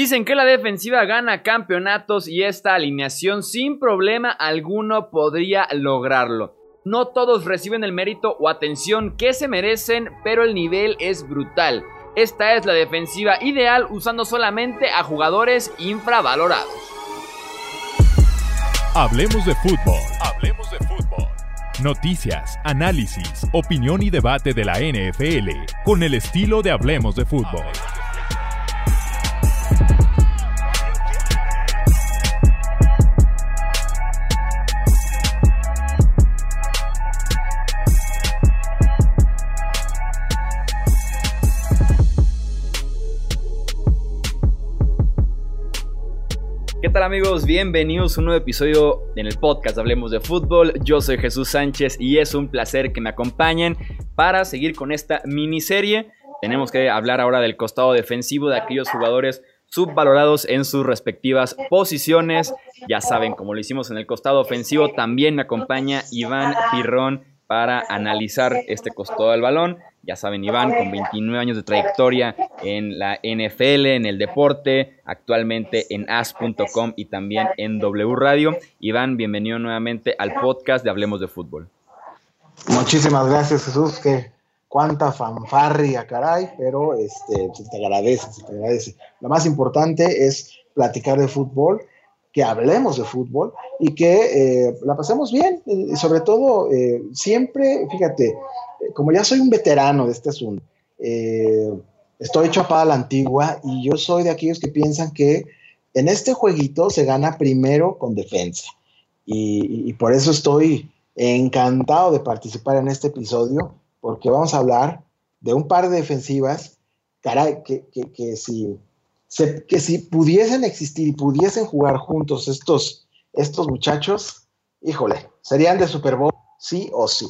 Dicen que la defensiva gana campeonatos y esta alineación sin problema alguno podría lograrlo. No todos reciben el mérito o atención que se merecen, pero el nivel es brutal. Esta es la defensiva ideal usando solamente a jugadores infravalorados. Hablemos de fútbol. Hablemos de fútbol. Noticias, análisis, opinión y debate de la NFL con el estilo de Hablemos de fútbol. ¿Qué tal amigos? Bienvenidos a un nuevo episodio en el podcast Hablemos de Fútbol. Yo soy Jesús Sánchez y es un placer que me acompañen para seguir con esta miniserie. Tenemos que hablar ahora del costado defensivo de aquellos jugadores subvalorados en sus respectivas posiciones. Ya saben, como lo hicimos en el costado ofensivo, también me acompaña Iván Pirrón para analizar este costado del balón. Ya saben, Iván, con 29 años de trayectoria en la NFL, en el deporte, actualmente en as.com y también en W Radio. Iván, bienvenido nuevamente al podcast de Hablemos de Fútbol. Muchísimas gracias, Jesús. Que cuánta fanfarria, caray, pero este, se te agradece, te agradece. Lo más importante es platicar de fútbol, que hablemos de fútbol y que eh, la pasemos bien. Y sobre todo, eh, siempre, fíjate, como ya soy un veterano de este asunto, eh, estoy hecho a la antigua y yo soy de aquellos que piensan que en este jueguito se gana primero con defensa. Y, por eso estoy encantado de participar en este episodio, porque vamos a hablar de un par de defensivas, caray, que, si, que si pudiesen existir y pudiesen jugar juntos estos, estos muchachos, híjole, serían de Super Bowl, sí o sí.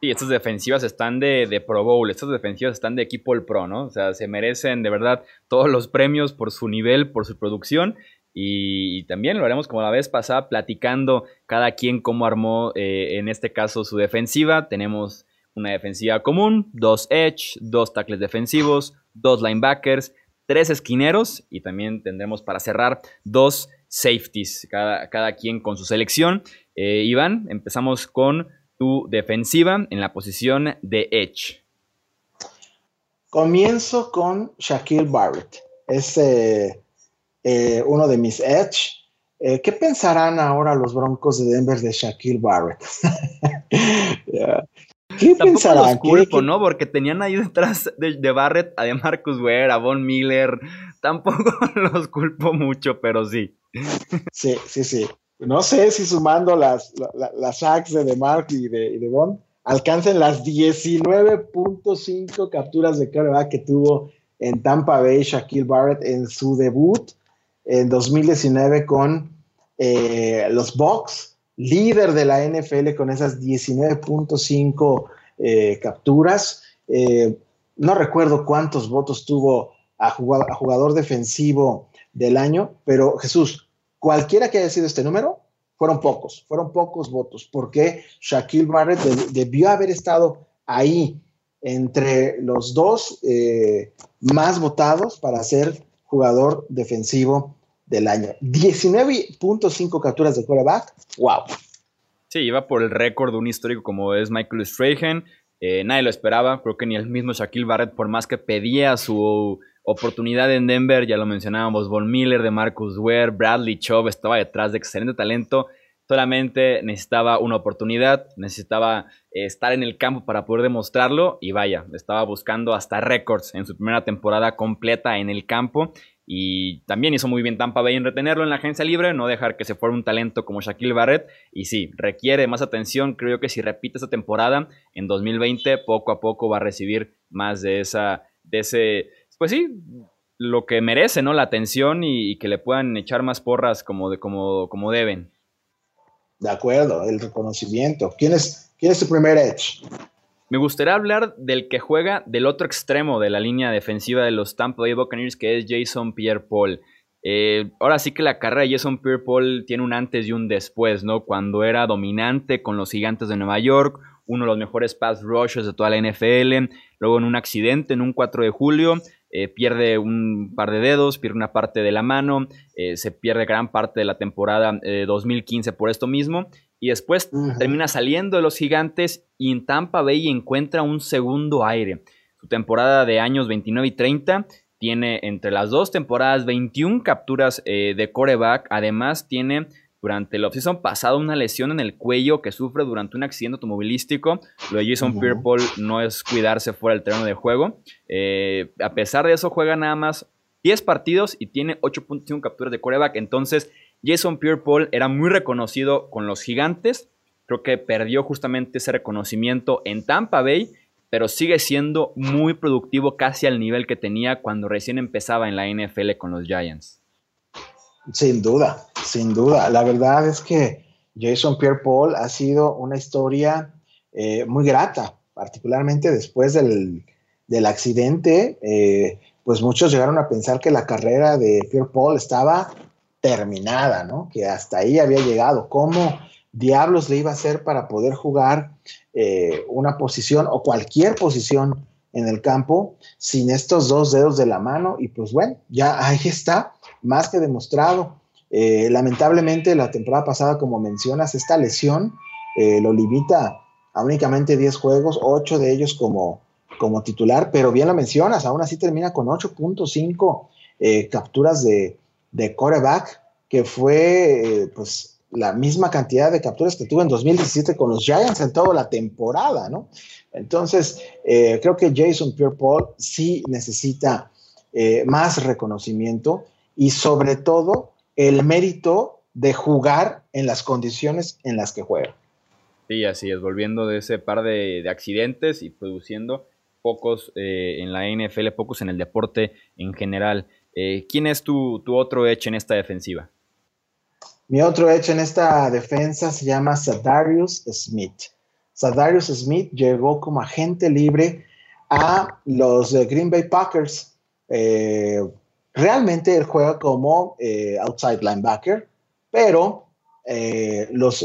Sí, estas defensivas están de, Pro Bowl, estas defensivas están de equipo el Pro, ¿no? O sea, se merecen de verdad todos los premios por su nivel, por su producción. Y, también lo haremos como la vez pasada, platicando cada quien cómo armó, eh, en este caso, su defensiva. Tenemos una defensiva común, dos edge, dos tackles defensivos, dos linebackers, tres esquineros y también tendremos para cerrar dos safeties, cada, cada quien con su selección. Eh, Iván, empezamos con tu defensiva en la posición de Edge? Comienzo con Shaquille Barrett. Es eh, eh, uno de mis Edge. ¿Qué pensarán ahora los Broncos de Denver de Shaquille Barrett? ¿Qué pensarán? Los culpo, ¿no? Porque tenían ahí detrás de, Barrett a de Marcus Ware, a Von Miller. Tampoco los culpo mucho, pero sí. Sí, sí, sí no sé si sumando las, las sacks de DeMarc y de, y de Bond, alcancen las 19.5 capturas de coreback que tuvo en Tampa Bay Shaquille Barrett en su debut en 2019 con eh, los Bucks, líder de la NFL con esas 19.5 eh, capturas. Eh, no recuerdo cuántos votos tuvo a jugador, a jugador defensivo del año, pero Jesús, cualquiera que haya sido este número, fueron pocos, fueron pocos votos, porque Shaquille Barrett debió haber estado ahí entre los dos eh, más votados para ser jugador defensivo del año. 19.5 capturas de quarterback, wow. Sí, iba por el récord de un histórico como es Michael Strahan. Eh, nadie lo esperaba, creo que ni el mismo Shaquille Barrett, por más que pedía su Oportunidad en Denver, ya lo mencionábamos, Von Miller, de Marcus Ware, Bradley Chubb estaba detrás de excelente talento. Solamente necesitaba una oportunidad, necesitaba eh, estar en el campo para poder demostrarlo y vaya, estaba buscando hasta récords en su primera temporada completa en el campo y también hizo muy bien Tampa Bay en retenerlo en la agencia libre, no dejar que se fuera un talento como Shaquille Barrett. Y sí, requiere más atención. Creo que si repite esta temporada en 2020, poco a poco va a recibir más de, esa, de ese pues sí, lo que merece, ¿no? La atención y, que le puedan echar más porras como, de, como, como deben. De acuerdo, el reconocimiento. ¿Quién es, quién es tu primer edge? Me gustaría hablar del que juega del otro extremo de la línea defensiva de los Tampa Bay Buccaneers, que es Jason Pierre-Paul. Eh, ahora sí que la carrera de Jason Pierre-Paul tiene un antes y un después, ¿no? Cuando era dominante con los Gigantes de Nueva York, uno de los mejores pass rushers de toda la NFL, luego en un accidente en un 4 de julio, eh, pierde un par de dedos, pierde una parte de la mano, eh, se pierde gran parte de la temporada 2015 por esto mismo, y después termina saliendo de los gigantes y en Tampa Bay encuentra un segundo aire. Su temporada de años 29 y 30 tiene entre las dos temporadas 21 capturas de coreback, además tiene durante el offseason pasado una lesión en el cuello que sufre durante un accidente automovilístico. Lo de Jason Pierre-Paul no es cuidarse fuera del terreno de juego. Eh, a pesar de eso, juega nada más 10 partidos y tiene 8.5 capturas de coreback. Entonces, Jason Pierre-Paul era muy reconocido con los gigantes. Creo que perdió justamente ese reconocimiento en Tampa Bay, pero sigue siendo muy productivo casi al nivel que tenía cuando recién empezaba en la NFL con los Giants. Sin duda, sin duda. La verdad es que Jason Pierre Paul ha sido una historia eh, muy grata, particularmente después del, accidente. Eh, pues muchos llegaron a pensar que la carrera de Pierre Paul estaba terminada, ¿no? Que hasta ahí había llegado. ¿Cómo diablos le iba a hacer para poder jugar eh, una posición o cualquier posición en el campo sin estos dos dedos de la mano? Y pues bueno, ya ahí está más que demostrado. Eh, lamentablemente, la temporada pasada, como mencionas, esta lesión eh, lo limita a únicamente 10 juegos, 8 de ellos como, como titular, pero bien lo mencionas, aún así termina con 8.5 eh, capturas de, de coreback, que fue pues la misma cantidad de capturas que tuvo en 2017 con los Giants en toda la temporada, ¿no? Entonces, creo que Jason Pierre-Paul sí necesita más reconocimiento y sobre todo el mérito de jugar en las condiciones en las que juega. Sí, así es, volviendo de ese par de, accidentes y produciendo pocos eh, en la NFL, pocos en el deporte en general. Eh, ¿Quién es tu, otro edge en esta defensiva? Mi otro edge en esta defensa se llama Sadarius Smith. Sadarius Smith llegó como agente libre a los Green Bay Packers. Eh, Realmente él juega como eh, outside linebacker, pero eh, los,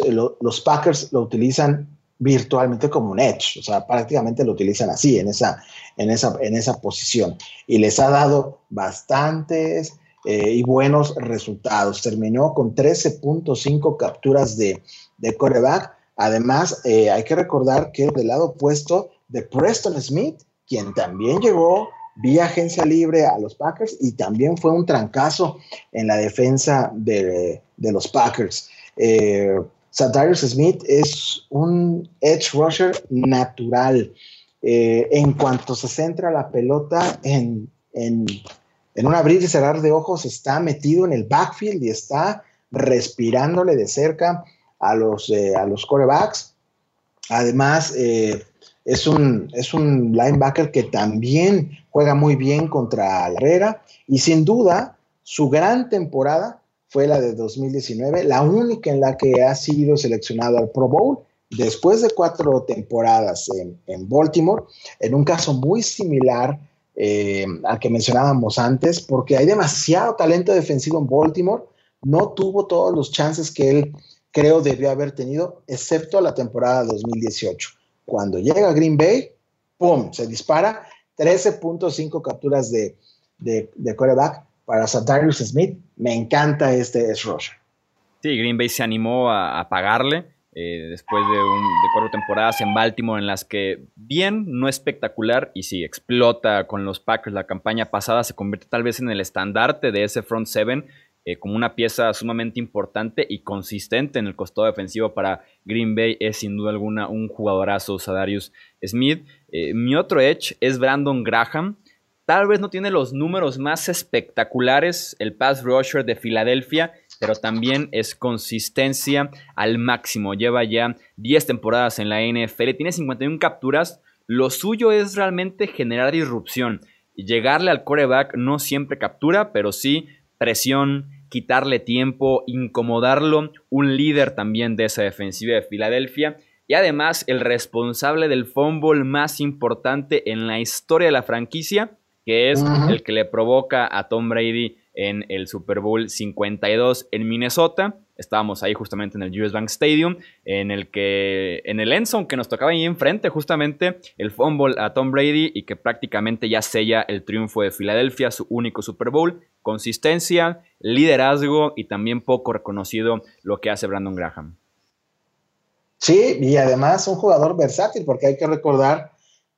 Packers lo utilizan virtualmente como un edge, o sea, prácticamente lo utilizan así, en esa, en esa, en esa posición. Y les ha dado bastantes eh, y buenos resultados. Terminó con 13.5 capturas de, de coreback. Además, hay que recordar que del lado opuesto de Preston Smith, quien también llegó vía agencia libre a los Packers y también fue un trancazo en la defensa de, los Packers. Eh, Smith es un edge rusher natural. Eh, en cuanto se centra la pelota en, en, un abrir y cerrar de ojos, está metido en el backfield y está respirándole de cerca a los, eh, a los corebacks. Además, eh, es un, es un linebacker que también juega muy bien contra la Herrera y sin duda su gran temporada fue la de 2019, la única en la que ha sido seleccionado al Pro Bowl después de cuatro temporadas en, Baltimore, en un caso muy similar eh, al que mencionábamos antes, porque hay demasiado talento defensivo en Baltimore, no tuvo todos los chances que él creo debió haber tenido, excepto la temporada 2018. Cuando llega a Green Bay, ¡pum! Se dispara 13.5 capturas de, de, de coreback para Satarius Smith. Me encanta este es rusher. Sí, Green Bay se animó a, pagarle eh, después de, un, cuatro temporadas en Baltimore en las que bien, no espectacular, y sí, explota con los Packers la campaña pasada, se convierte tal vez en el estandarte de ese front seven eh, como una pieza sumamente importante y consistente en el costado defensivo para Green Bay es sin duda alguna un jugadorazo, Sadarius Smith. Eh, mi otro edge es Brandon Graham. Tal vez no tiene los números más espectaculares el pass rusher de Filadelfia, pero también es consistencia al máximo. Lleva ya 10 temporadas en la NFL, tiene 51 capturas. Lo suyo es realmente generar disrupción. Llegarle al coreback no siempre captura, pero sí presión, quitarle tiempo, incomodarlo, un líder también de esa defensiva de Filadelfia y además el responsable del fumble más importante en la historia de la franquicia, que es el que le provoca a Tom Brady en el Super Bowl 52 en Minnesota. estábamos ahí justamente en el US Bank Stadium, en el que, en el endzone que nos tocaba ahí enfrente, justamente el fumble a Tom Brady y que prácticamente ya sella el triunfo de Filadelfia, su único Super Bowl, consistencia, liderazgo y también poco reconocido lo que hace Brandon Graham. Sí, y además un jugador versátil, porque hay que recordar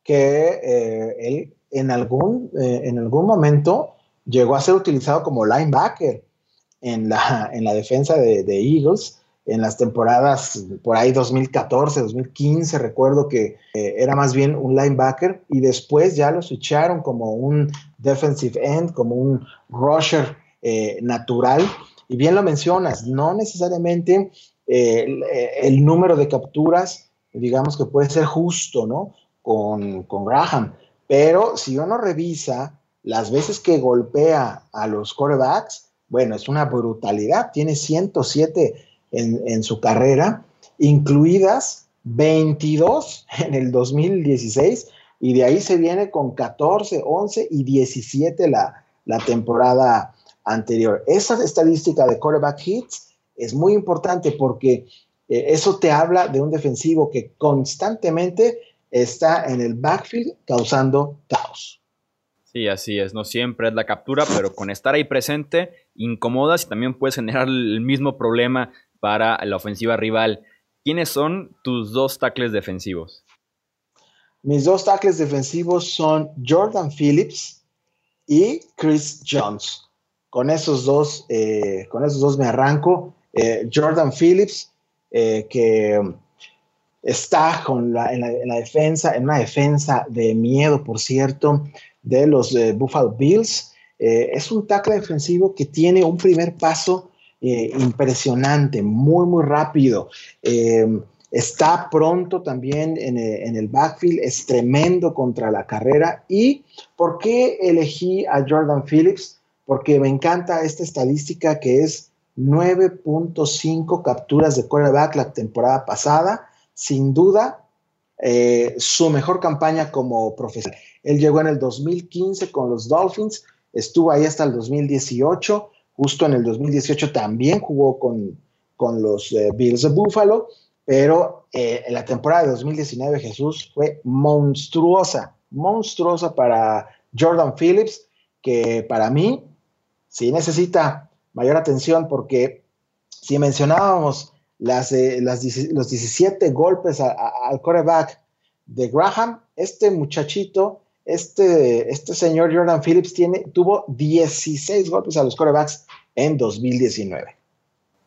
que eh, él en algún, eh, en algún momento llegó a ser utilizado como linebacker en la, en la defensa de, Eagles en las temporadas por ahí 2014, 2015, recuerdo que eh, era más bien un linebacker y después ya lo switcharon como un defensive end, como un rusher eh, natural. Y bien lo mencionas, no necesariamente eh, el, número de capturas, digamos que puede ser justo, ¿no? Con, con Graham, pero si uno revisa las veces que golpea a los quarterbacks, bueno, es una brutalidad. Tiene 107 en, su carrera, incluidas 22 en el 2016, y de ahí se viene con 14, 11 y 17 la, la temporada anterior. Esa estadística de quarterback hits es muy importante porque eh, eso te habla de un defensivo que constantemente está en el backfield causando caos. Sí, así es. No siempre es la captura, pero con estar ahí presente, incomodas y también puedes generar el mismo problema para la ofensiva rival. ¿Quiénes son tus dos tackles defensivos? Mis dos tackles defensivos son Jordan Phillips y Chris Jones. Con esos dos, eh, con esos dos me arranco. Eh, Jordan Phillips, eh, que está con en, la, defensa, en una defensa de miedo, por cierto, de los eh, Buffalo Bills. Eh, es un tackle defensivo que tiene un primer paso eh, impresionante, muy, muy rápido. está pronto también en, en, el backfield, es tremendo contra la carrera. ¿Y por qué elegí a Jordan Phillips? Porque me encanta esta estadística que es 9.5 capturas de quarterback la temporada pasada. Sin duda, su mejor campaña como profesional. Él llegó en el 2015 con los Dolphins, estuvo ahí hasta el 2018, justo en el 2018 también jugó con, con los eh, Bills de Buffalo, pero eh, en la temporada de 2019 Jesús fue monstruosa, monstruosa para Jordan Phillips, que para mí sí necesita mayor atención porque si mencionábamos las, eh, los 17 golpes al quarterback de Graham, este muchachito este, este señor Jordan Phillips tiene, tuvo 16 golpes a los quarterbacks en 2019.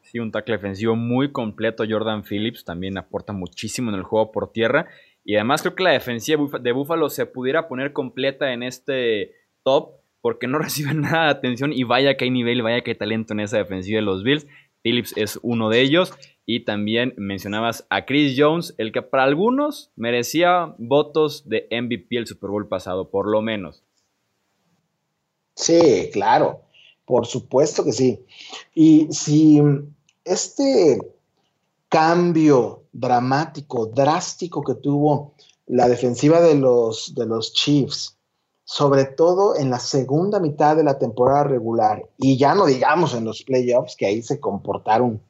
Sí, un tackle defensivo muy completo. Jordan Phillips también aporta muchísimo en el juego por tierra. Y además creo que la defensiva de Buffalo se pudiera poner completa en este top porque no recibe nada de atención y vaya que hay nivel, vaya que hay talento en esa defensiva de los Bills. Phillips es uno de ellos. Y también mencionabas a Chris Jones, el que para algunos merecía votos de MVP el Super Bowl pasado, por lo menos. Sí, claro, por supuesto que sí. Y si este cambio dramático, drástico que tuvo la defensiva de los, de los Chiefs, sobre todo en la segunda mitad de la temporada regular, y ya no digamos en los playoffs, que ahí se comportaron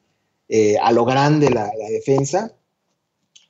eh, a lo grande la, defensa.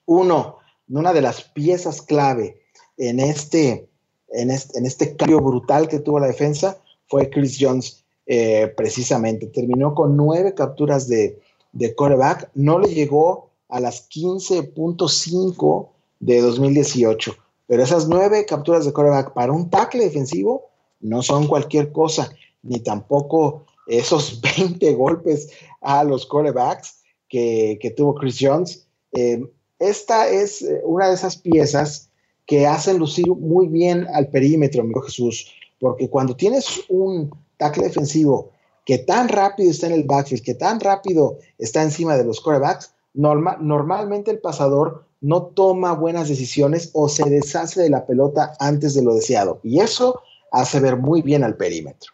Uno, una de las piezas clave en este, en este, cambio brutal que tuvo la defensa fue Chris Jones, eh, precisamente. Terminó con nueve capturas de, de quarterback, no le llegó a las 15.5 de 2018, pero esas nueve capturas de quarterback para un tackle defensivo no son cualquier cosa, ni tampoco esos 20 golpes a los quarterbacks que, tuvo Chris Jones. Eh, esta es eh, una de esas piezas que hacen lucir muy bien al perímetro, amigo Jesús, porque cuando tienes un tackle defensivo que tan rápido está en el backfield, que tan rápido está encima de los quarterbacks, normalmente el pasador no toma buenas decisiones o se deshace de la pelota antes de lo deseado. Y eso hace ver muy bien al perímetro.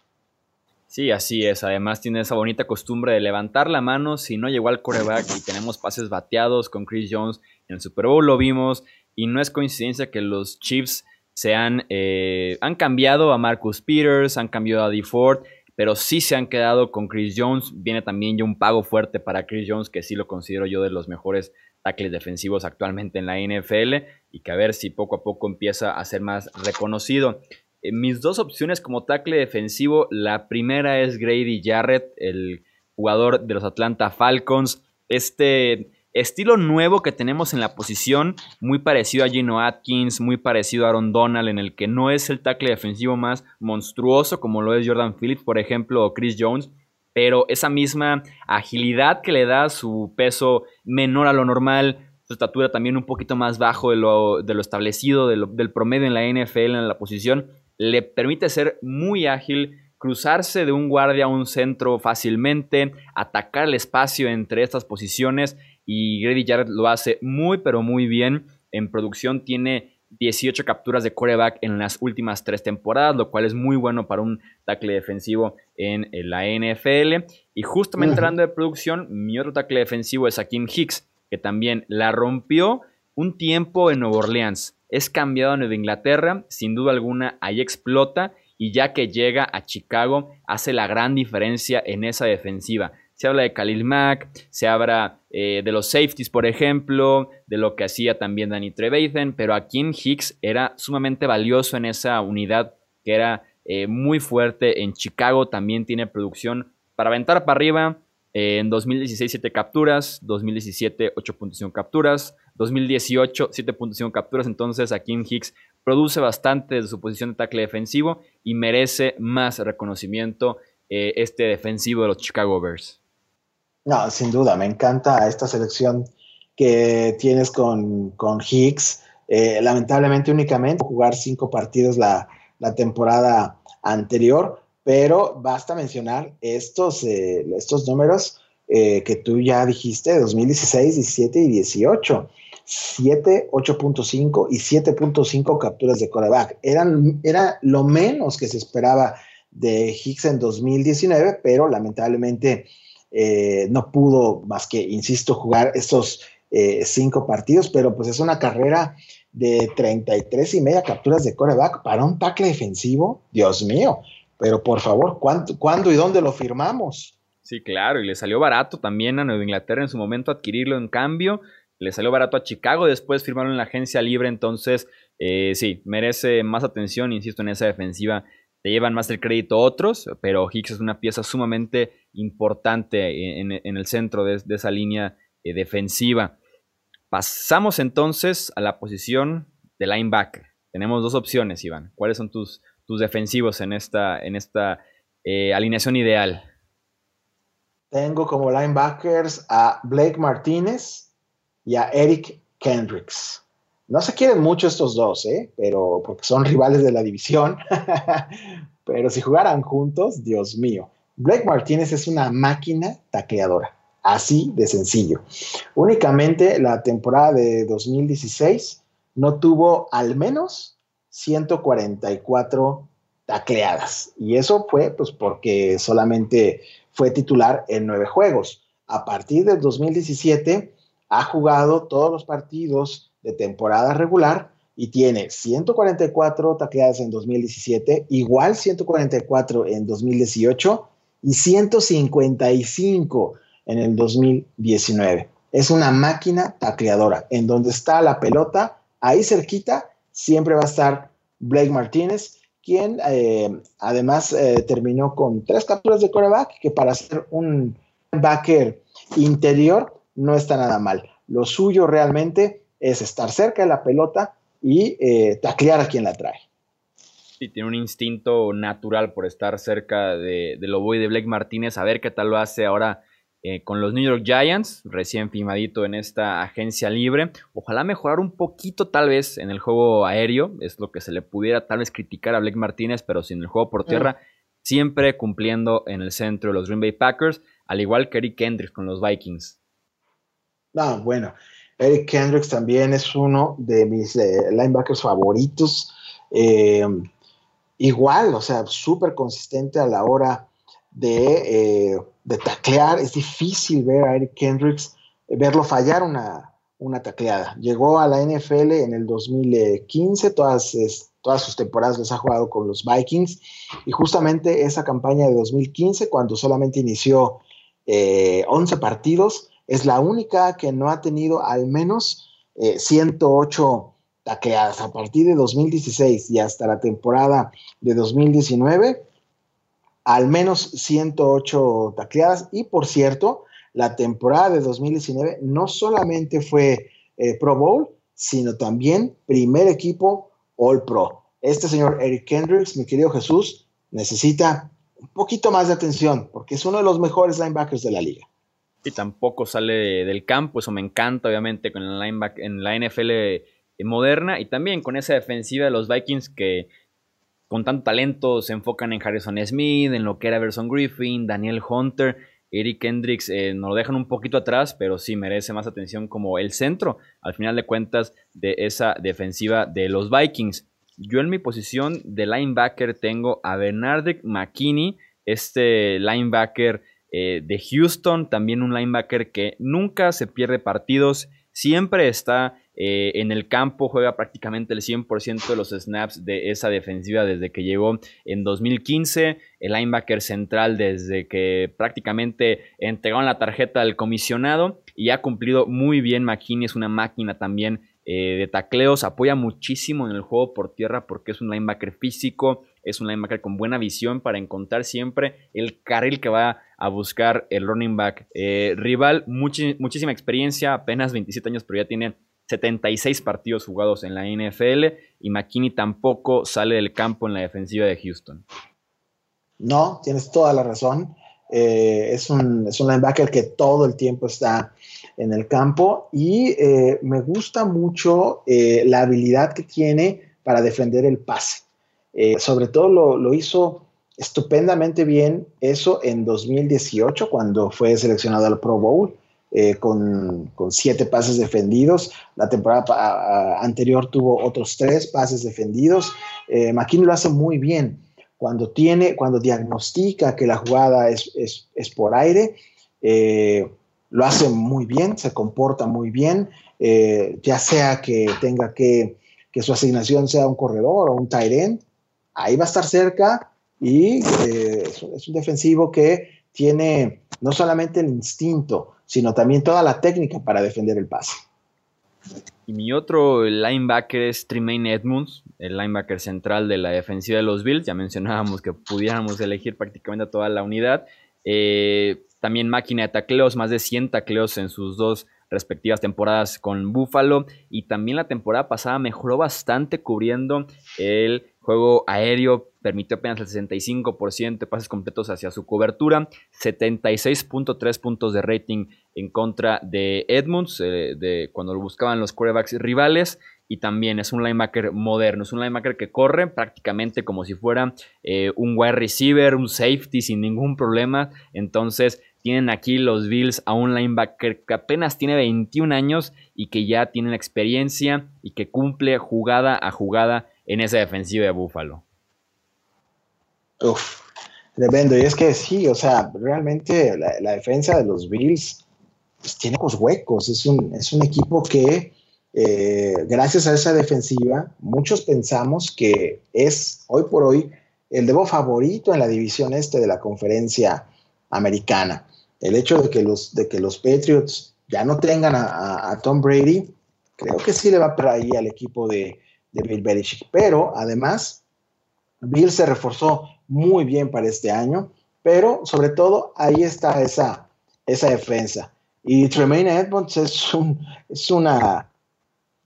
Sí, así es. Además tiene esa bonita costumbre de levantar la mano si no llegó al coreback y tenemos pases bateados con Chris Jones. En el Super Bowl lo vimos y no es coincidencia que los Chiefs se han, eh, han cambiado a Marcus Peters, han cambiado a D. Ford, pero sí se han quedado con Chris Jones. Viene también ya un pago fuerte para Chris Jones, que sí lo considero yo de los mejores tackles defensivos actualmente en la NFL y que a ver si poco a poco empieza a ser más reconocido. Eh, mis dos opciones como tackle defensivo, la primera es Grady Jarrett, el jugador de los Atlanta Falcons. Este estilo nuevo que tenemos en la posición, muy parecido a Gino Atkins, muy parecido a Aaron Donald, en el que no es el tackle defensivo más monstruoso como lo es Jordan Phillips, por ejemplo, o Chris Jones, pero esa misma agilidad que le da su peso menor a lo normal, su estatura también un poquito más bajo de lo, establecido, del promedio en la NFL en la posición, le permite ser muy ágil, cruzarse de un guardia a un centro fácilmente, atacar el espacio entre estas posiciones y Grady Jarrett lo hace muy pero muy bien. En producción tiene 18 capturas de coreback en las últimas tres temporadas, lo cual es muy bueno para un tackle defensivo en, la NFL. Y justamente hablando de producción, mi otro tackle defensivo es Akim Hicks, que también la rompió un tiempo en Nueva Orleans. Es cambiado a Nueva Inglaterra, sin duda alguna, ahí explota y ya que llega a Chicago hace la gran diferencia en esa defensiva. Se habla de Khalil Mack, se habla eh, de los safeties, por ejemplo, de lo que hacía también Danny Trevathan, pero aquí en Hicks era sumamente valioso en esa unidad que era eh, muy fuerte. En Chicago también tiene producción para aventar para arriba. Eh, en 2016, 7 capturas. 2017, 8.5 capturas. 2018, 7.5 capturas. Entonces, en Hicks produce bastante de su posición de tackle defensivo y merece más reconocimiento este defensivo de los Chicago Bears. No, sin duda, me encanta esta selección que tienes con, con Hicks. Eh, lamentablemente únicamente jugar cinco partidos la, temporada anterior, pero basta mencionar estos, eh, estos números eh, que tú ya dijiste, 2016, 17 y 18. 7, 8.5 y 7.5 capturas de coreback. Eran, era lo menos que se esperaba de Hicks en 2019, pero lamentablemente eh, no pudo más que, insisto, jugar estos cinco partidos, pero pues es una carrera de 33 y media capturas de coreback para un tackle defensivo, Dios mío, pero por favor, ¿cuándo, y dónde lo firmamos? Sí, claro, y le salió barato también a Nueva Inglaterra en su momento adquirirlo en cambio, le salió barato a Chicago, después firmaron en la agencia libre, entonces eh, sí, merece más atención, insisto, en esa defensiva te llevan más el crédito otros, pero Hicks es una pieza sumamente importante en, el centro de, esa línea eh, defensiva. Pasamos entonces a la posición de linebacker. Tenemos dos opciones, Iván. ¿Cuáles son tus, tus defensivos en esta, en esta eh, alineación ideal? Tengo como linebackers a Blake Martínez y a Eric Kendricks. No se quieren mucho estos dos, ¿eh? pero porque son rivales de la división. pero si jugaran juntos, Dios mío. Blake Martínez es una máquina tacleadora, así de sencillo. Únicamente la temporada de 2016 no tuvo al menos 144 tacleadas. Y eso fue pues porque solamente fue titular en nueve juegos. A partir del 2017 ha jugado todos los partidos de temporada regular y tiene 144 tacleadas en 2017, igual 144 en 2018 y 155 en el 2019. Es una máquina tacleadora. En donde está la pelota, ahí cerquita, siempre va a estar Blake Martínez, quien eh, además eh, terminó con tres capturas de coreback, que para ser un backer interior no está nada mal. Lo suyo realmente es estar cerca de la pelota y eh, taclear a quien la trae. Sí, tiene un instinto natural por estar cerca de, de Lobo y de Blake Martínez, a ver qué tal lo hace ahora eh, con los New York Giants, recién firmadito en esta agencia libre. Ojalá mejorar un poquito tal vez en el juego aéreo, es lo que se le pudiera tal vez criticar a Blake Martínez, pero sin el juego por mm. tierra, siempre cumpliendo en el centro de los Green Bay Packers, al igual que Eric Kendricks con los Vikings. Ah, bueno, Eric Kendricks también es uno de mis eh, linebackers favoritos. Eh, igual, o sea, súper consistente a la hora de, eh, taclear. Es difícil ver a Eric Kendricks, verlo fallar una, una tacleada. Llegó a la NFL en el 2015, todas todas sus temporadas las ha jugado con los Vikings. Y justamente esa campaña de 2015, cuando solamente inició 11 partidos, es la única que no ha tenido al menos 108 tacleadas. A partir de 2016 y hasta la temporada de 2019, al menos 108 tacleadas. Y por cierto, la temporada de 2019 no solamente fue eh, Pro Bowl, sino también primer equipo All Pro. Este señor Eric Kendricks, mi querido Jesús, necesita un poquito más de atención porque es uno de los mejores linebackers de la liga. Y tampoco sale del campo, eso me encanta obviamente con el linebacker en la NFL moderna y también con esa defensiva de los Vikings que con tanto talento se enfocan en Harrison Smith, en lo que era Verson Griffin, Daniel Hunter, Eric Hendricks, eh, nos lo dejan un poquito atrás, pero sí merece más atención como el centro, al final de cuentas, de esa defensiva de los Vikings. Yo en mi posición de linebacker tengo a Bernard McKinney, este linebacker eh, de Houston, también un linebacker que nunca se pierde partidos, siempre está eh, en el campo juega prácticamente el 100% de los snaps de esa defensiva desde que llegó en 2015. El linebacker central desde que prácticamente entregaron la tarjeta al comisionado y ha cumplido muy bien. McKinney es una máquina también eh, de tacleos. Apoya muchísimo en el juego por tierra porque es un linebacker físico. Es un linebacker con buena visión para encontrar siempre el carril que va a buscar el running back eh, rival. muchísima experiencia, apenas 27 años, pero ya tiene 76 partidos jugados en la NFL y McKinney tampoco sale del campo en la defensiva de Houston. No, tienes toda la razón. Eh, es, un, es, un, linebacker que todo el tiempo está en el campo y eh, me gusta mucho eh, la habilidad que tiene para defender el pase. sobre todo lo, lo hizo estupendamente bien eso en 2018 cuando fue seleccionado al Pro Bowl. Eh, con, siete pases defendidos. La temporada anterior tuvo otros tres pases defendidos. Eh, McKinney lo hace muy bien. Cuando, tiene, cuando diagnostica que la jugada es, es, por aire, eh, lo hace muy bien, se comporta muy bien, eh, ya sea que tenga que, que su asignación sea un corredor o un tight end, ahí va a estar cerca y es, es un defensivo que tiene no solamente el instinto, sino también toda la técnica para defender el pase. Y mi otro linebacker es Tremaine Edmonds, el linebacker central de la defensiva de los Bills. Ya mencionábamos que pudiéramos elegir prácticamente a toda la unidad. Eh, también máquina de tacleos, más de 100 tacleos en sus dos respectivas temporadas con Buffalo. Y también la temporada pasada mejoró bastante cubriendo el juego aéreo permitió apenas el 65% de pases completos hacia su cobertura, 76.3 puntos de rating en contra de Edmonds, eh, de cuando lo buscaban los quarterbacks rivales, y también es un linebacker moderno, es un linebacker que corre prácticamente como si fuera eh, un wide receiver, un safety sin ningún problema, entonces tienen aquí los Bills a un linebacker que apenas tiene 21 años y que ya tiene la experiencia y que cumple jugada a jugada en esa defensiva de Buffalo. Uf, tremendo. Y es que sí, o sea, realmente la, defensa de los Bills pues, tiene los huecos. Es un, es un equipo que, eh, gracias a esa defensiva, muchos pensamos que es hoy por hoy el debo favorito en la división este de la conferencia americana. El hecho de que los, de que los Patriots ya no tengan a, Tom Brady, creo que sí le va para ahí al equipo de, de Bill Belichick. Pero además, Bill se reforzó muy bien para este año, pero sobre todo ahí está esa, esa defensa. Y Tremaine Edmonds es, un, es, una,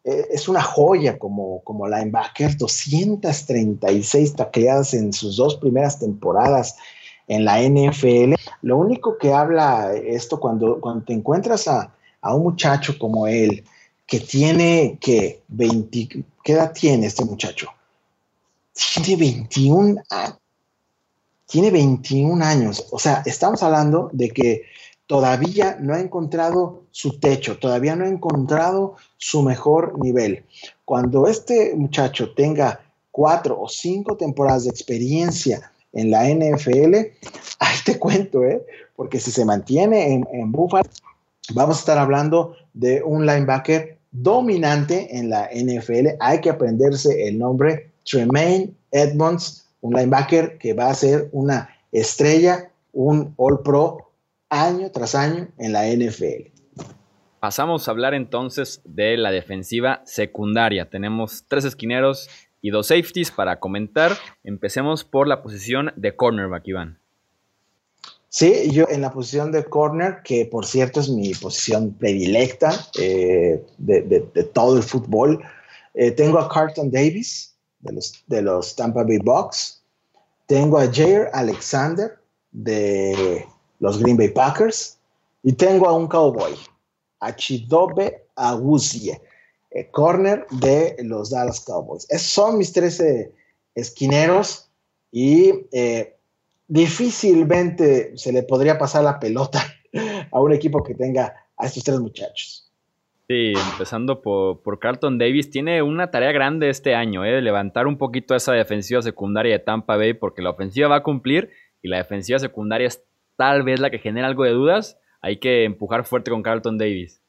e, es una joya como, como linebacker, 236 tacleadas en sus dos primeras temporadas en la NFL. Lo único que habla esto cuando, cuando te encuentras a, a un muchacho como él, que tiene que 20, ¿qué edad tiene este muchacho? Tiene 21 años tiene 21 años. O sea, estamos hablando de que todavía no ha encontrado su techo, todavía no ha encontrado su mejor nivel. Cuando este muchacho tenga cuatro o cinco temporadas de experiencia en la NFL, ahí te cuento, ¿eh? porque si se mantiene en, en Buffalo, vamos a estar hablando de un linebacker dominante en la NFL. Hay que aprenderse el nombre Tremaine Edmonds, un linebacker que va a ser una estrella, un All Pro año tras año en la NFL. Pasamos a hablar entonces de la defensiva secundaria. Tenemos tres esquineros y dos safeties para comentar. Empecemos por la posición de cornerback, Iván. Sí, yo en la posición de corner, que por cierto es mi posición predilecta eh, de, todo el fútbol, eh, tengo a Carlton Davis de los, de los Tampa Bay Bucks, tengo a Jair Alexander de los Green Bay Packers y tengo a un cowboy, a Chidobe Awuzie, eh, corner de los Dallas Cowboys. Esos son mis 13 esquineros y difícilmente se le podría pasar la pelota a un equipo que tenga a estos tres muchachos. Sí, empezando por, Carlton Davis, tiene una tarea grande este año, ¿eh? levantar un poquito esa defensiva secundaria de Tampa Bay, porque la ofensiva va a cumplir y la defensiva secundaria es tal vez la que genera algo de dudas. Hay que empujar fuerte con Carlton Davis.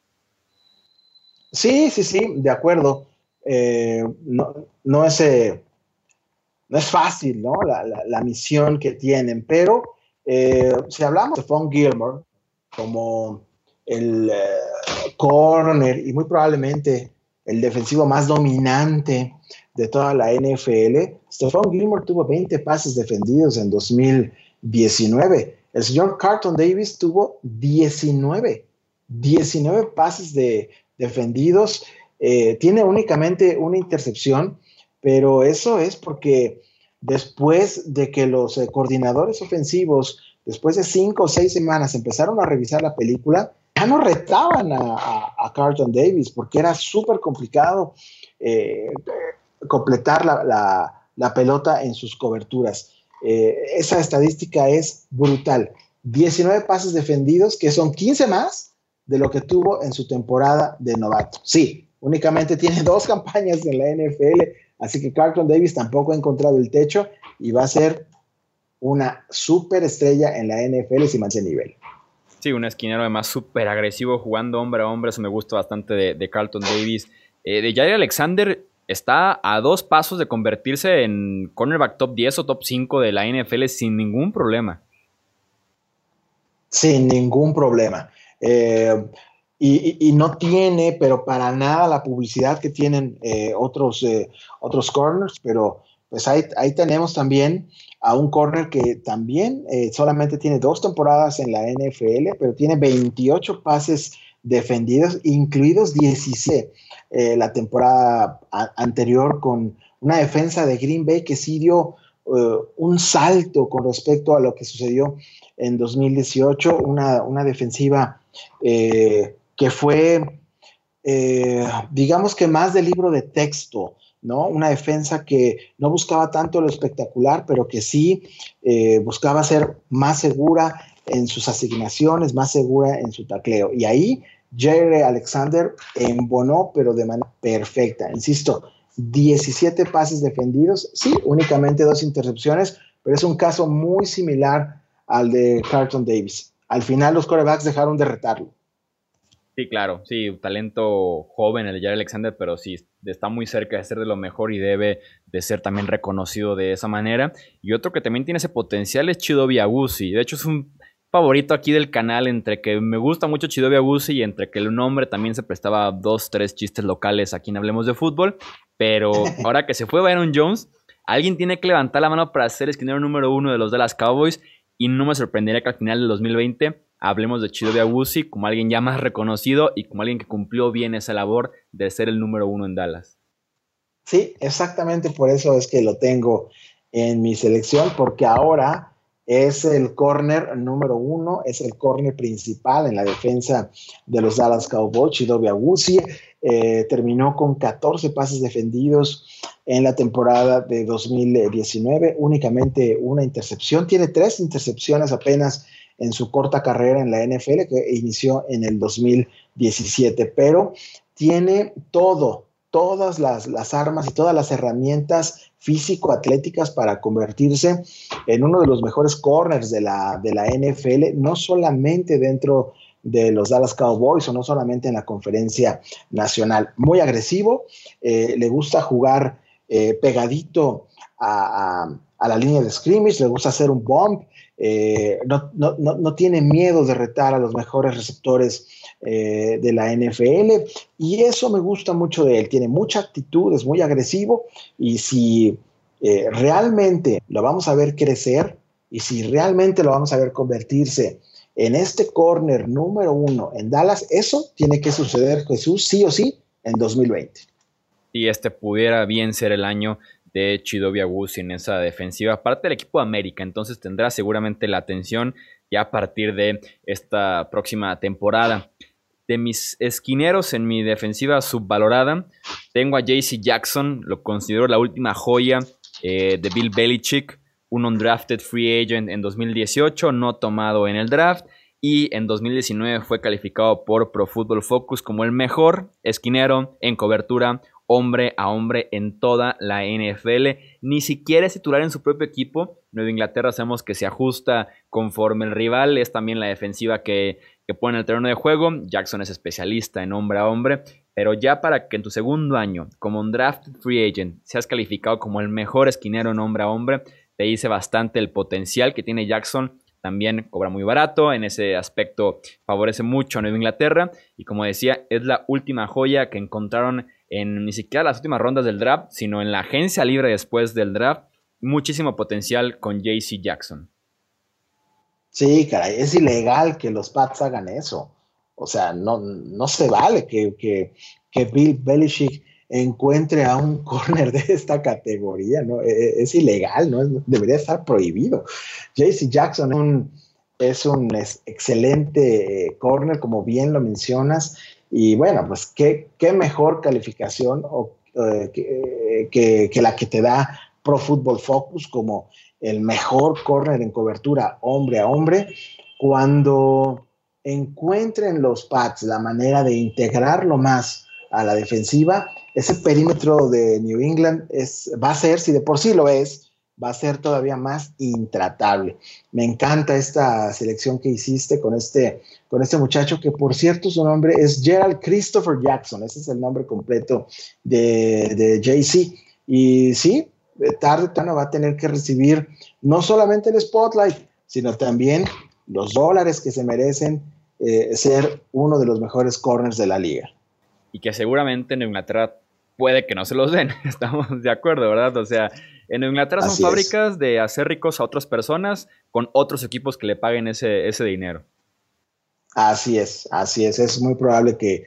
Sí, sí, sí, de acuerdo. Eh, no, no es eh, no es fácil, ¿no? La, misión que tienen, pero eh, si hablamos de Fon Gilmore como el eh, corner y muy probablemente el defensivo más dominante de toda la NFL, Stephon Gilmore tuvo 20 pases defendidos en 2019. El señor Carlton Davis tuvo 19, 19 pases de, defendidos. Eh, tiene únicamente una intercepción pero eso es porque después de que los eh, coordinadores ofensivos, después de cinco o seis semanas, empezaron a revisar la película, ya no retaban a, Carlton Davis porque era súper complicado eh, completar la, pelota en sus coberturas. Eh, esa estadística es brutal. 19 pases defendidos, que son 15 más de lo que tuvo en su temporada de novato. Sí, únicamente tiene dos campañas en la NFL, Así que Carlton Davis tampoco ha encontrado el techo y va a ser una súper estrella en la NFL si mantiene nivel. Sí, un esquinero además súper agresivo jugando hombre a hombre, eso me gusta bastante de, Carlton Davis. Eh, de Jair Alexander está a dos pasos de convertirse en cornerback top 10 o top 5 de la NFL sin ningún problema. Sin ningún problema. Eh, y, no tiene, pero para nada la publicidad que tienen eh, otros, otros corners, pero pues ahí, ahí, tenemos también a un corner que también eh, solamente tiene dos temporadas en la NFL, pero tiene 28 pases defendidos, incluidos 16 la temporada anterior con una defensa de Green Bay que sí dio un salto con respecto a lo que sucedió en 2018, una, una defensiva que fue, eh, digamos que más de libro de texto, ¿no? Una defensa que no buscaba tanto lo espectacular, pero que sí eh, buscaba ser más segura en sus asignaciones, más segura en su tacleo. Y ahí Jerry Alexander embonó, pero de manera perfecta. Insisto, 17 pases defendidos, sí, únicamente dos intercepciones, pero es un caso muy similar al de Carlton Davis. Al final los corebacks dejaron de retarlo. Sí, claro, sí, talento joven el Jair Alexander, pero sí, está muy cerca de ser de lo mejor y debe de ser también reconocido de esa manera. Y otro que también tiene ese potencial es Chidobe Agusi. De hecho, es un favorito aquí del canal entre que me gusta mucho Chidobe Agusi y entre que el nombre también se prestaba a dos, tres chistes locales aquí en Hablemos de Fútbol. Pero ahora que se fue Byron Jones, alguien tiene que levantar la mano para ser esquinero número uno de los Dallas Cowboys y no me sorprendería que al final del 2020 hablemos de Chido Agusi como alguien ya más reconocido y como alguien que cumplió bien esa labor de ser el número uno en Dallas. Sí, exactamente por eso es que lo tengo en mi selección, porque ahora es el corner número uno, es el corner principal en la defensa de los Dallas Cowboys, Chidobe Agusi. Eh, terminó con 14 pases defendidos en la temporada de 2019, únicamente una intercepción. Tiene tres intercepciones apenas en su corta carrera en la NFL que inició en el 2017, pero tiene todo, todas las, armas y todas las herramientas físico-atléticas para convertirse en uno de los mejores corners de la, de la NFL, no solamente dentro de los Dallas Cowboys o no solamente en la conferencia nacional. Muy agresivo, eh, le gusta jugar eh, pegadito a, la línea de scrimmage, le gusta hacer un bump, eh, no, tiene miedo de retar a los mejores receptores eh, de la NFL y eso me gusta mucho de él, tiene mucha actitud, es muy agresivo y si realmente lo vamos a ver crecer y si realmente lo vamos a ver convertirse en este corner número uno en Dallas, eso tiene que suceder, Jesús, sí o sí, en 2020. Y este pudiera bien ser el año de Chidobe Agusi en esa defensiva, parte del equipo América, entonces tendrá seguramente la atención ya a partir de esta próxima temporada. De mis esquineros en mi defensiva subvalorada, tengo a JC Jackson, lo considero la última joya eh, de Bill Belichick un undrafted free agent en 2018, no tomado en el draft. Y en 2019 fue calificado por Pro Football Focus como el mejor esquinero en cobertura hombre a hombre en toda la NFL. Ni siquiera es titular en su propio equipo. Nueva Inglaterra sabemos que se ajusta conforme el rival. Es también la defensiva que, que pone en el terreno de juego. Jackson es especialista en hombre a hombre. Pero ya para que en tu segundo año, como un draft free agent, seas calificado como el mejor esquinero en hombre a hombre, te dice bastante el potencial que tiene Jackson. También cobra muy barato, en ese aspecto favorece mucho a Nueva Inglaterra. Y como decía, es la última joya que encontraron en ni siquiera las últimas rondas del draft, sino en la agencia libre después del draft. Muchísimo potencial con JC Jackson. Sí, caray, es ilegal que los Pats hagan eso. O sea, no, no se vale que, que, que Bill Belichick encuentre a un corner de esta categoría, ¿no? E, e, es, ilegal, ¿no? debería estar prohibido. JC Jackson es un excelente eh, corner, como bien lo mencionas, y bueno, pues qué, qué mejor calificación eh, eh, que, que, la que te da Pro Football Focus como el mejor corner en cobertura hombre a hombre, cuando encuentren los Pats la manera de integrarlo más a la defensiva, ese perímetro de New England es, va a ser, si de por sí lo es, va a ser todavía más intratable. Me encanta esta selección que hiciste con este, con este muchacho, que por cierto su nombre es Gerald Christopher Jackson, ese es el nombre completo de, de JC. Y sí, tarde o va a tener que recibir no solamente el spotlight, sino también los dólares que se merecen eh, ser uno de los mejores corners de la liga y que seguramente en Inglaterra puede que no se los den. Estamos de acuerdo, ¿verdad? O sea, en Inglaterra son fábricas de hacer ricos a otras personas con otros equipos que le paguen ese, ese dinero. Así es, así es. Es muy probable que,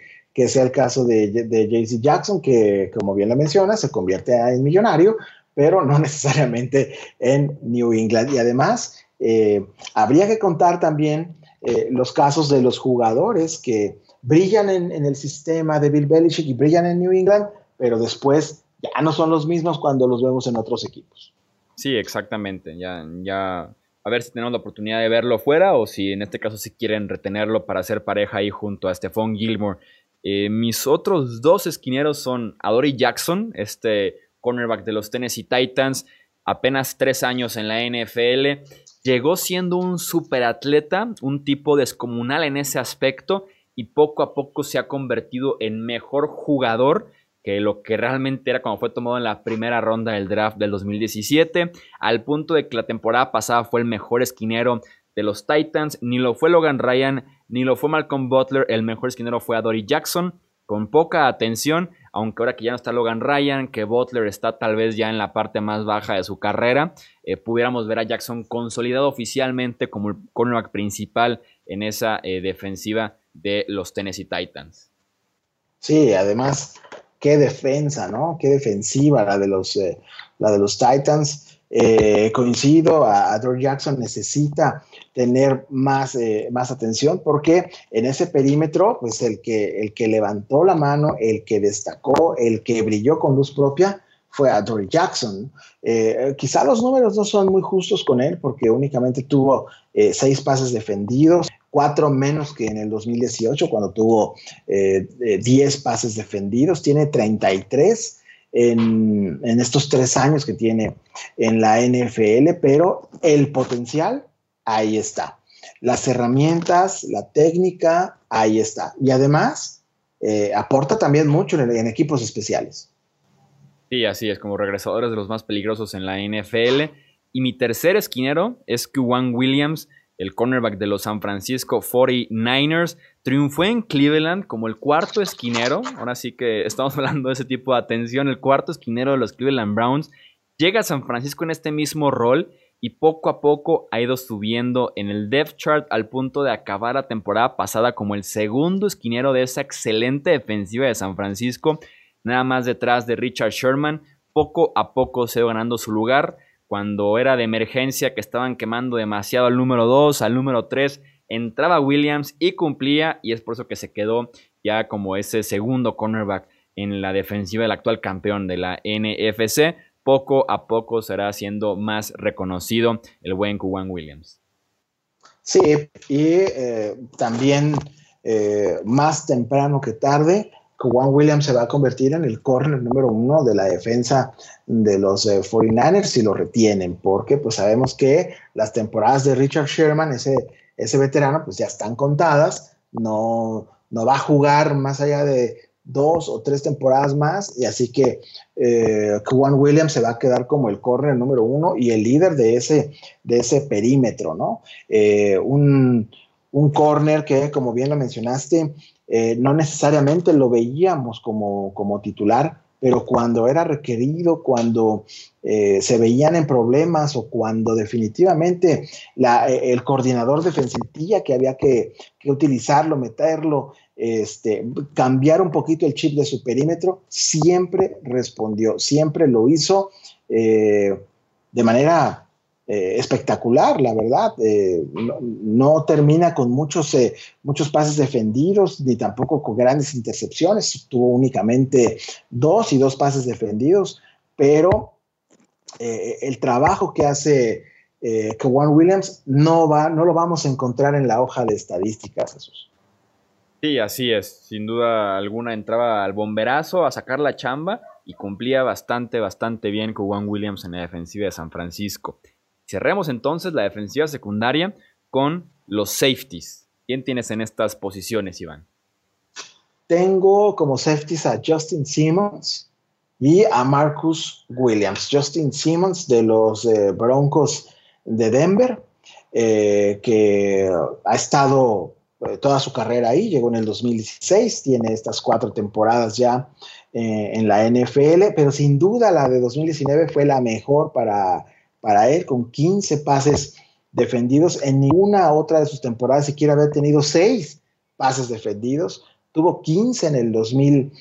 sea el caso de, de JC Jackson, que como bien lo menciona, se convierte en millonario, pero no necesariamente en New England. Y además, eh, habría que contar también eh, los casos de los jugadores que brillan en, el sistema de Bill Belichick y brillan en New England, pero después ya no son los mismos cuando los vemos en otros equipos. Sí, exactamente. Ya, ya, a ver si tenemos la oportunidad de verlo fuera o si en este caso si quieren retenerlo para hacer pareja ahí junto a Stephon Gilmore. Eh, mis otros dos esquineros son Adoree Jackson, este cornerback de los Tennessee Titans, apenas tres años en la NFL. Llegó siendo un superatleta, un tipo descomunal en ese aspecto y poco a poco se ha convertido en mejor jugador que lo que realmente era cuando fue tomado en la primera ronda del draft del 2017, al punto de que la temporada pasada fue el mejor esquinero de los Titans, ni lo fue Logan Ryan, ni lo fue Malcolm Butler, el mejor esquinero fue Dory Jackson, con poca atención, aunque ahora que ya no está Logan Ryan, que Butler está tal vez ya en la parte más baja de su carrera, eh, pudiéramos ver a Jackson consolidado oficialmente como el cornerback principal en esa eh, defensiva de los Tennessee Titans. Sí, además, qué defensa, ¿no? Qué defensiva la de los, eh, la de los Titans. Eh, coincido, a, Jackson necesita tener más, eh, más atención porque en ese perímetro, pues el que, el que levantó la mano, el que destacó, el que brilló con luz propia, fue a Dory Jackson. quizá los números no son muy justos con él porque únicamente tuvo seis pases defendidos, cuatro menos que en el 2018, cuando tuvo 10 eh, pases defendidos, tiene 33 en, en estos tres años que tiene en la NFL, pero el potencial, ahí está. Las herramientas, la técnica, ahí está. Y además, eh, aporta también mucho en, equipos especiales. Sí, así es, como regresadores de los más peligrosos en la NFL. Y mi tercer esquinero es Juan Williams, el cornerback de los San Francisco 49ers. Triunfó en Cleveland como el cuarto esquinero. Ahora sí que estamos hablando de ese tipo de atención. El cuarto esquinero de los Cleveland Browns. Llega a San Francisco en este mismo rol y poco a poco ha ido subiendo en el depth chart al punto de acabar la temporada pasada como el segundo esquinero de esa excelente defensiva de San Francisco, nada más detrás de Richard Sherman. Poco a poco se va ganando su lugar. Cuando era de emergencia, que estaban quemando demasiado al número 2, al número 3, entraba Williams y cumplía, y es por eso que se quedó ya como ese segundo cornerback en la defensiva del actual campeón de la NFC poco a poco será siendo más reconocido el buen Kuwan Williams. Sí, y eh, también eh, más temprano que tarde, Kuwan Williams se va a convertir en el corner número uno de la defensa de los 49ers eh, si lo retienen, porque pues sabemos que las temporadas de Richard Sherman, ese, ese veterano, pues ya están contadas, no, no va a jugar más allá de dos o tres temporadas más, y así que eh, Juan Williams se va a quedar como el corner número uno y el líder de ese, de ese perímetro, ¿no? Eh, un, un corner que, como bien lo mencionaste, eh, no necesariamente lo veíamos como, como titular, pero cuando era requerido, cuando eh, se veían en problemas o cuando definitivamente el coordinador defensivo que había que, que, utilizarlo, meterlo, este, cambiar un poquito el chip de su perímetro, siempre respondió, siempre lo hizo eh, de manera eh, espectacular, la verdad. Eh, no, termina con muchos, muchos pases defendidos, ni tampoco con grandes intercepciones. Tuvo únicamente dos y dos pases defendidos, pero el trabajo que hace eh, Juan Williams no, va, no lo vamos a encontrar en la hoja de estadísticas, Jesús. Sí, así es. Sin duda alguna entraba al bomberazo a sacar la chamba y cumplía bastante, bastante bien con Juan Williams en la defensiva de San Francisco. Cerremos entonces la defensiva secundaria con los safeties. ¿Quién tienes en estas posiciones, Iván? Tengo como safeties a Justin Simmons y a Marcus Williams. Justin Simmons de los eh, Broncos de Denver, eh, que ha estado eh, toda su carrera ahí, llegó en el 2016, tiene estas cuatro temporadas ya en la NFL, pero sin duda la de 2019 fue la mejor para, para él, con 15 pases defendidos. En ninguna otra de sus temporadas siquiera había tenido 6 pases defendidos. Tuvo 15 en el, 2000,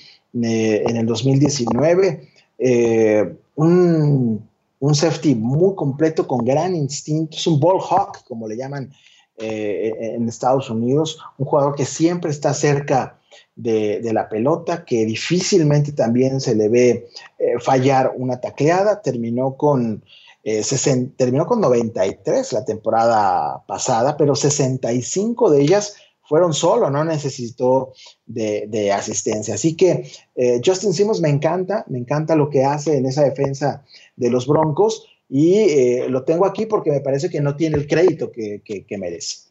eh, en el 2019. un, un safety muy completo, con gran instinto. Es un ball hawk, como le llaman eh, en Estados Unidos, un jugador que siempre está cerca de, la pelota, que difícilmente también se le ve eh, fallar una tacleada, terminó con, eh, terminó con 93 la temporada pasada, pero 65 de ellas fueron solo, no necesitó de, asistencia. Así que Justin Simmons me encanta, me encanta lo que hace en esa defensa de los Broncos y eh, lo tengo aquí porque me parece que no tiene el crédito que, merece.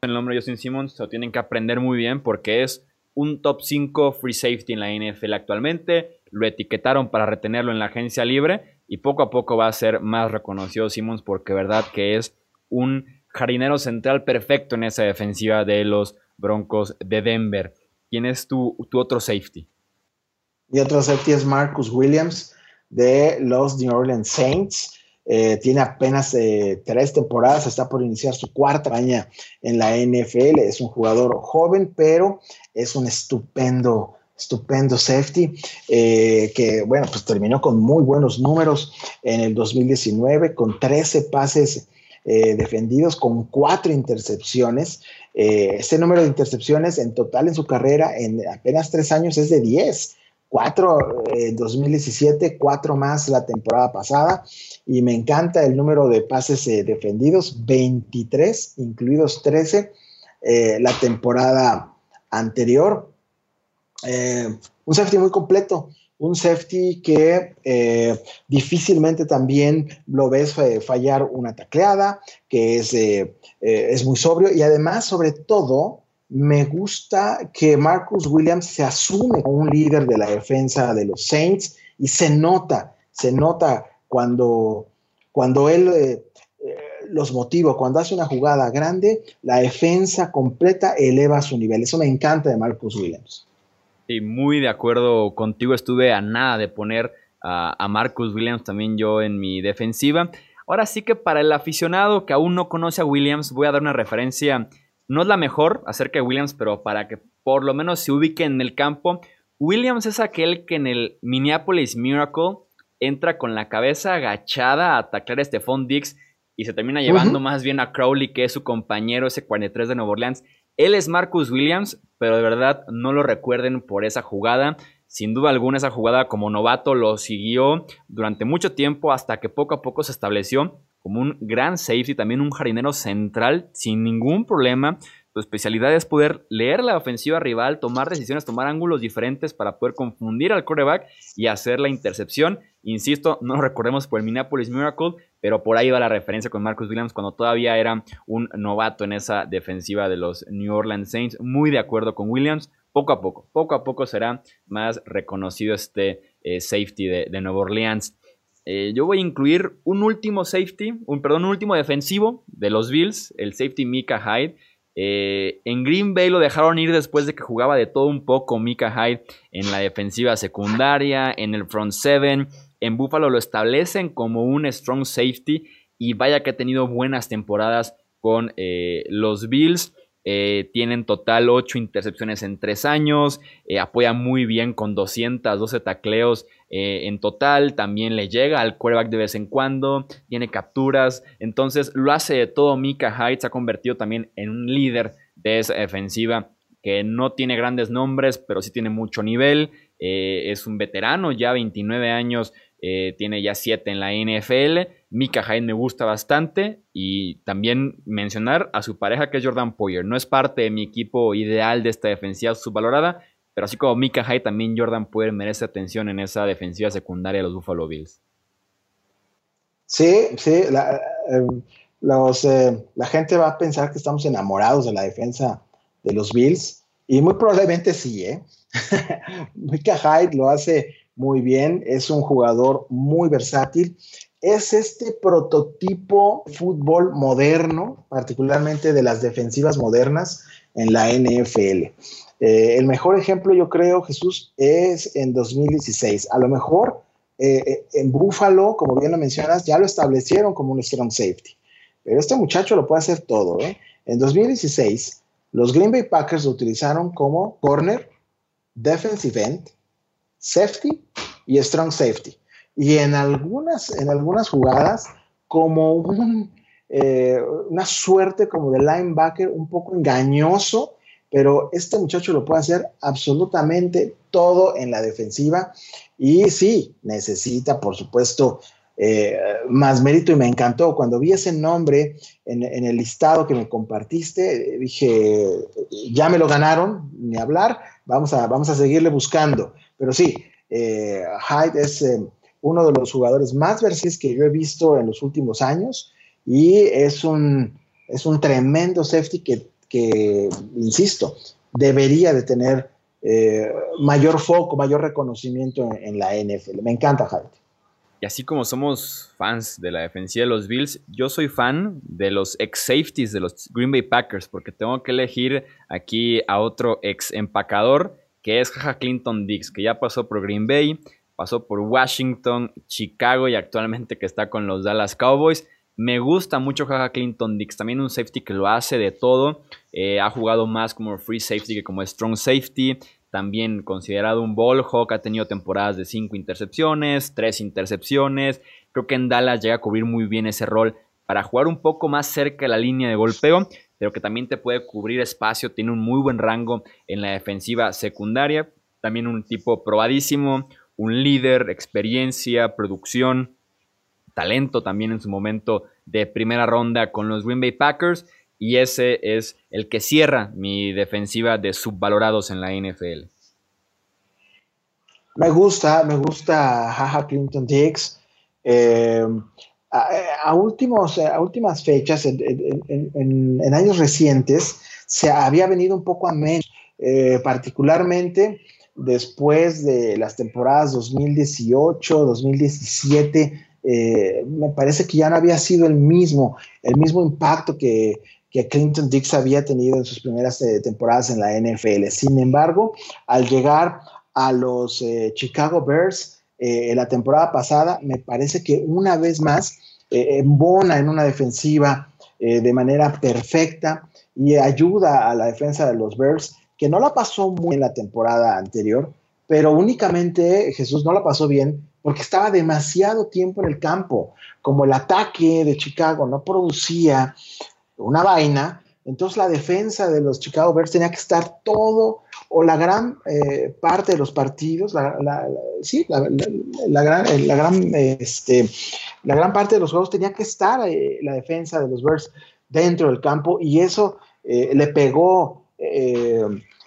El nombre de Justin Simmons se lo tienen que aprender muy bien porque es un top 5 free safety en la NFL actualmente. Lo etiquetaron para retenerlo en la agencia libre y poco a poco va a ser más reconocido Simmons porque verdad que es un jardinero central perfecto en esa defensiva de los Broncos de Denver. ¿Quién es tu, otro safety? Mi otro safety es Marcus Williams de los New Orleans Saints. Eh, tiene apenas eh, tres temporadas, está por iniciar su cuarta año en la NFL. Es un jugador joven, pero es un estupendo, estupendo safety eh, que, bueno, pues terminó con muy buenos números en el 2019, con 13 pases defendidos, con cuatro intercepciones. este número de intercepciones en total en su carrera en apenas tres años es de 10 cuatro en 2017, cuatro más la temporada pasada. Y me encanta el número de pases eh, defendidos, 23, incluidos 13 eh, la temporada anterior. Eh, un safety muy completo, un safety que difícilmente también lo ves fallar una tacleada, que es, es muy sobrio y además, sobre todo, me gusta que Marcus Williams se asume como un líder de la defensa de los Saints y se nota, se nota cuando, cuando él eh, eh, los motiva, cuando hace una jugada grande, la defensa completa eleva su nivel. Eso me encanta de Marcus Williams. Sí, muy de acuerdo contigo. Estuve a nada de poner a, a Marcus Williams también yo en mi defensiva. Ahora sí que para el aficionado que aún no conoce a Williams, voy a dar una referencia, no es la mejor acerca de Williams, pero para que por lo menos se ubique en el campo. Williams es aquel que en el Minneapolis Miracle entra con la cabeza agachada a atacar a Stephon Diggs y se termina llevando más bien a Crowley, que es su compañero, ese 43 de Nueva Orleans. Él es Marcus Williams, pero de verdad no lo recuerden por esa jugada. Sin duda alguna esa jugada como novato lo siguió durante mucho tiempo hasta que poco a poco se estableció como un gran safety, también un jardinero central sin ningún problema. Su especialidad es poder leer la ofensiva rival, tomar decisiones, tomar ángulos diferentes para poder confundir al quarterback y hacer la intercepción. Insisto, no lo recordemos por el Minneapolis Miracle, pero por ahí va la referencia con Marcus Williams cuando todavía era un novato en esa defensiva de los New Orleans Saints. Muy de acuerdo con Williams. Poco a poco, poco a poco será más reconocido este eh, safety de, de Nueva Orleans. Eh, yo voy a incluir un último safety, un, perdón, un último defensivo de los Bills, el safety Mika Hyde. Eh, en Green Bay lo dejaron ir después de que jugaba de todo un poco Mika Hyde en la defensiva secundaria, en el front seven. En Buffalo lo establecen como un strong safety y vaya que ha tenido buenas temporadas con eh, los Bills. Eh, tienen total 8 intercepciones en 3 años. apoya muy bien con 212 tacleos en total. También le llega al quarterback de vez en cuando. Tiene capturas. Entonces lo hace de todo. Mika Hyde se ha convertido también en un líder de esa defensiva que no tiene grandes nombres, pero sí tiene mucho nivel. es un veterano, ya 29 años eh, tiene ya 7 en la NFL. Mika Hyde me gusta bastante y también mencionar a su pareja que es Jordan Poyer. No es parte de mi equipo ideal de esta defensiva subvalorada, pero así como Mika Hyde, también Jordan Poyer merece atención en esa defensiva secundaria de los Buffalo Bills. Sí, sí, la, eh, eh, la gente va a pensar que estamos enamorados de la defensa de los Bills y muy probablemente sí, ¿eh? Mika Hyde lo hace muy bien, es un jugador muy versátil. Es este prototipo fútbol moderno, particularmente de las defensivas modernas en la NFL. Eh, el mejor ejemplo, yo creo, Jesús, es en 2016. A lo mejor eh, eh, en Buffalo, como bien lo mencionas, ya lo establecieron como un strong safety. Pero este muchacho lo puede hacer todo. En 2016, los Green Bay Packers lo utilizaron como corner, defensive end, safety y strong safety. Y en algunas, en algunas jugadas, como eh, una suerte como de linebacker un poco engañoso, pero este muchacho lo puede hacer absolutamente todo en la defensiva. Y sí, necesita, por supuesto, eh, más mérito y me encantó. Cuando vi ese nombre en, en, el listado que me compartiste, dije, ya me lo ganaron, ni hablar, vamos a, vamos a seguirle buscando. Pero sí, eh, Hyde es uno de los jugadores más versátiles que yo he visto en los últimos años y es un, es un tremendo safety que, insisto, debería de tener eh, mayor foco, mayor reconocimiento en, la NFL. Me encanta Hyde. Y así como somos fans de la defensiva de los Bills, yo soy fan de los ex safeties de los Green Bay Packers, porque tengo que elegir aquí a otro ex empacador que es Jaja Clinton Dix, que ya pasó por Green Bay, pasó por Washington, Chicago y actualmente que está con los Dallas Cowboys. Me gusta mucho Jaja Clinton Dix, también un safety que lo hace de todo. Eh, ha jugado más como free safety que como strong safety. También considerado un ball hawk, ha tenido temporadas de 5 intercepciones, 3 intercepciones. Creo que en Dallas llega a cubrir muy bien ese rol para jugar un poco más cerca de la línea de golpeo pero que también te puede cubrir espacio, tiene un muy buen rango en la defensiva secundaria, también un tipo probadísimo, un líder, experiencia, producción, talento también en su momento de primera ronda con los Green Bay Packers y ese es el que cierra mi defensiva de subvalorados en la NFL. Me gusta, me gusta Jaja Clinton Dix. Eh, a, últimos, a últimas fechas, en, años recientes, se había venido un poco a menos, eh, particularmente después de las temporadas 2018, 2017, eh, me parece que ya no había sido el mismo, el mismo impacto que, Clinton Dix había tenido en sus primeras eh, temporadas en la NFL. Sin embargo, al llegar a los eh, Chicago Bears en la temporada pasada, me parece que una vez más embona en una defensiva de manera perfecta y ayuda a la defensa de los Bears que no la pasó muy en la temporada anterior, pero únicamente Jesús no la pasó bien porque estaba demasiado tiempo en el campo. Como el ataque de Chicago no producía una vaina, entonces la defensa de los Chicago Bears tenía que estar todo o la gran eh, parte de los partidos, la, sí, la, gran, la, gran, este, la gran parte de los juegos tenía que estar eh, la defensa de los Bears dentro del campo y eso eh, le pegó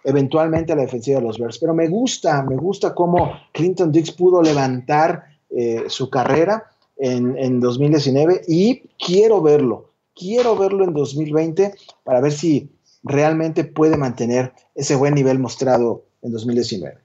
eventualmente a la defensiva de los Bears. Pero me gusta, me gusta cómo Clinton Dix pudo levantar eh, su carrera en, en 2019 y quiero verlo, quiero verlo en 2020 para ver si realmente puede mantener ese buen nivel mostrado en 2019.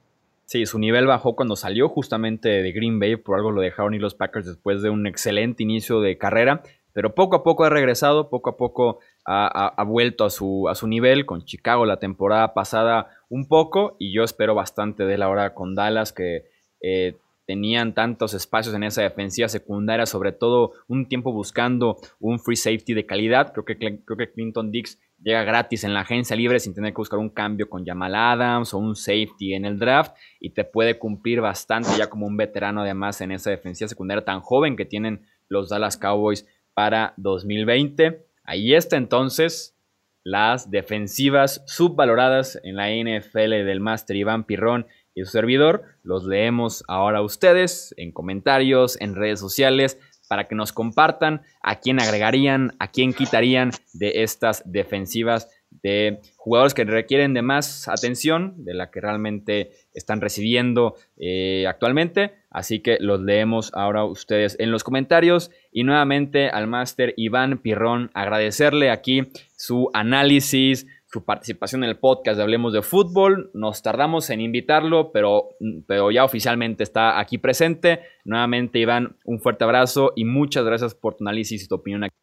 Sí, su nivel bajó cuando salió justamente de Green Bay, por algo lo dejaron y los Packers después de un excelente inicio de carrera, pero poco a poco ha regresado, poco a poco ha, vuelto a su, a su nivel con Chicago la temporada pasada un poco y yo espero bastante de él ahora con Dallas que eh, tenían tantos espacios en esa defensiva secundaria, sobre todo un tiempo buscando un free safety de calidad. Creo que, creo que Clinton Dix llega gratis en la agencia libre sin tener que buscar un cambio con Jamal Adams o un safety en el draft y te puede cumplir bastante ya como un veterano además en esa defensiva secundaria tan joven que tienen los Dallas Cowboys para 2020. Ahí está entonces las defensivas subvaloradas en la NFL del Master Iván Pirrón y su servidor. Los leemos ahora a ustedes en comentarios, en redes sociales, para que nos compartan a quién agregarían, a quién quitarían de estas defensivas de jugadores que requieren de más atención de la que realmente están recibiendo eh, actualmente. Así que los leemos ahora ustedes en los comentarios. Y nuevamente al máster Iván Pirrón, agradecerle aquí su análisis, su participación en el podcast de Hablemos de Fútbol. Nos tardamos en invitarlo, pero, pero ya oficialmente está aquí presente. Nuevamente, Iván, un fuerte abrazo y muchas gracias por tu análisis y tu opinión aquí.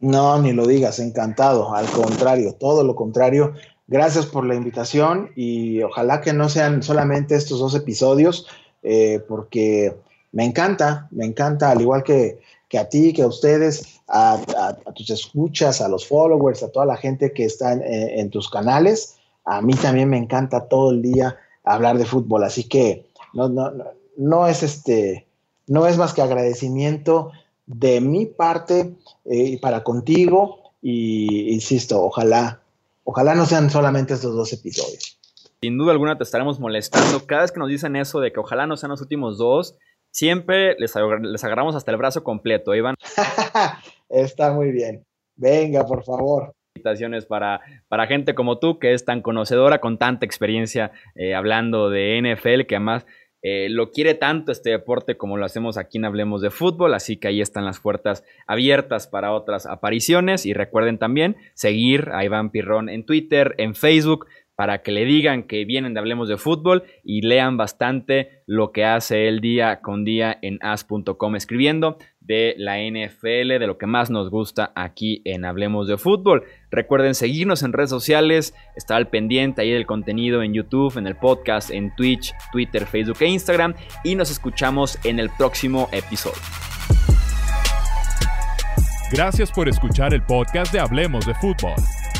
No, ni lo digas, encantado. Al contrario, todo lo contrario. Gracias por la invitación y ojalá que no sean solamente estos dos episodios, eh, porque me encanta, me encanta, al igual que, a ti, que a ustedes, a, tus escuchas, a los followers, a toda la gente que está en, tus canales. A mí también me encanta todo el día hablar de fútbol, así que no, no, no es este, no es más que agradecimiento de mi parte eh, para contigo y insisto, ojalá, ojalá no sean solamente estos dos episodios. Sin duda alguna te estaremos molestando. Cada vez que nos dicen eso de que ojalá no sean los últimos dos, siempre les, les agarramos hasta el brazo completo, Iván. Está muy bien. Venga, por favor invitaciones para, para gente como tú, que es tan conocedora, con tanta experiencia eh, hablando de NFL, que además eh, lo quiere tanto este deporte como lo hacemos aquí en Hablemos de Fútbol, así que ahí están las puertas abiertas para otras apariciones y recuerden también seguir a Iván Pirrón en Twitter, en Facebook, para que le digan que vienen de Hablemos de Fútbol y lean bastante lo que hace él día con día en as.com escribiendo de la NFL, de lo que más nos gusta aquí en Hablemos de Fútbol. Recuerden seguirnos en redes sociales, estar al pendiente ahí del contenido en YouTube, en el podcast, en Twitch, Twitter, Facebook e Instagram y nos escuchamos en el próximo episodio. Gracias por escuchar el podcast de Hablemos de Fútbol.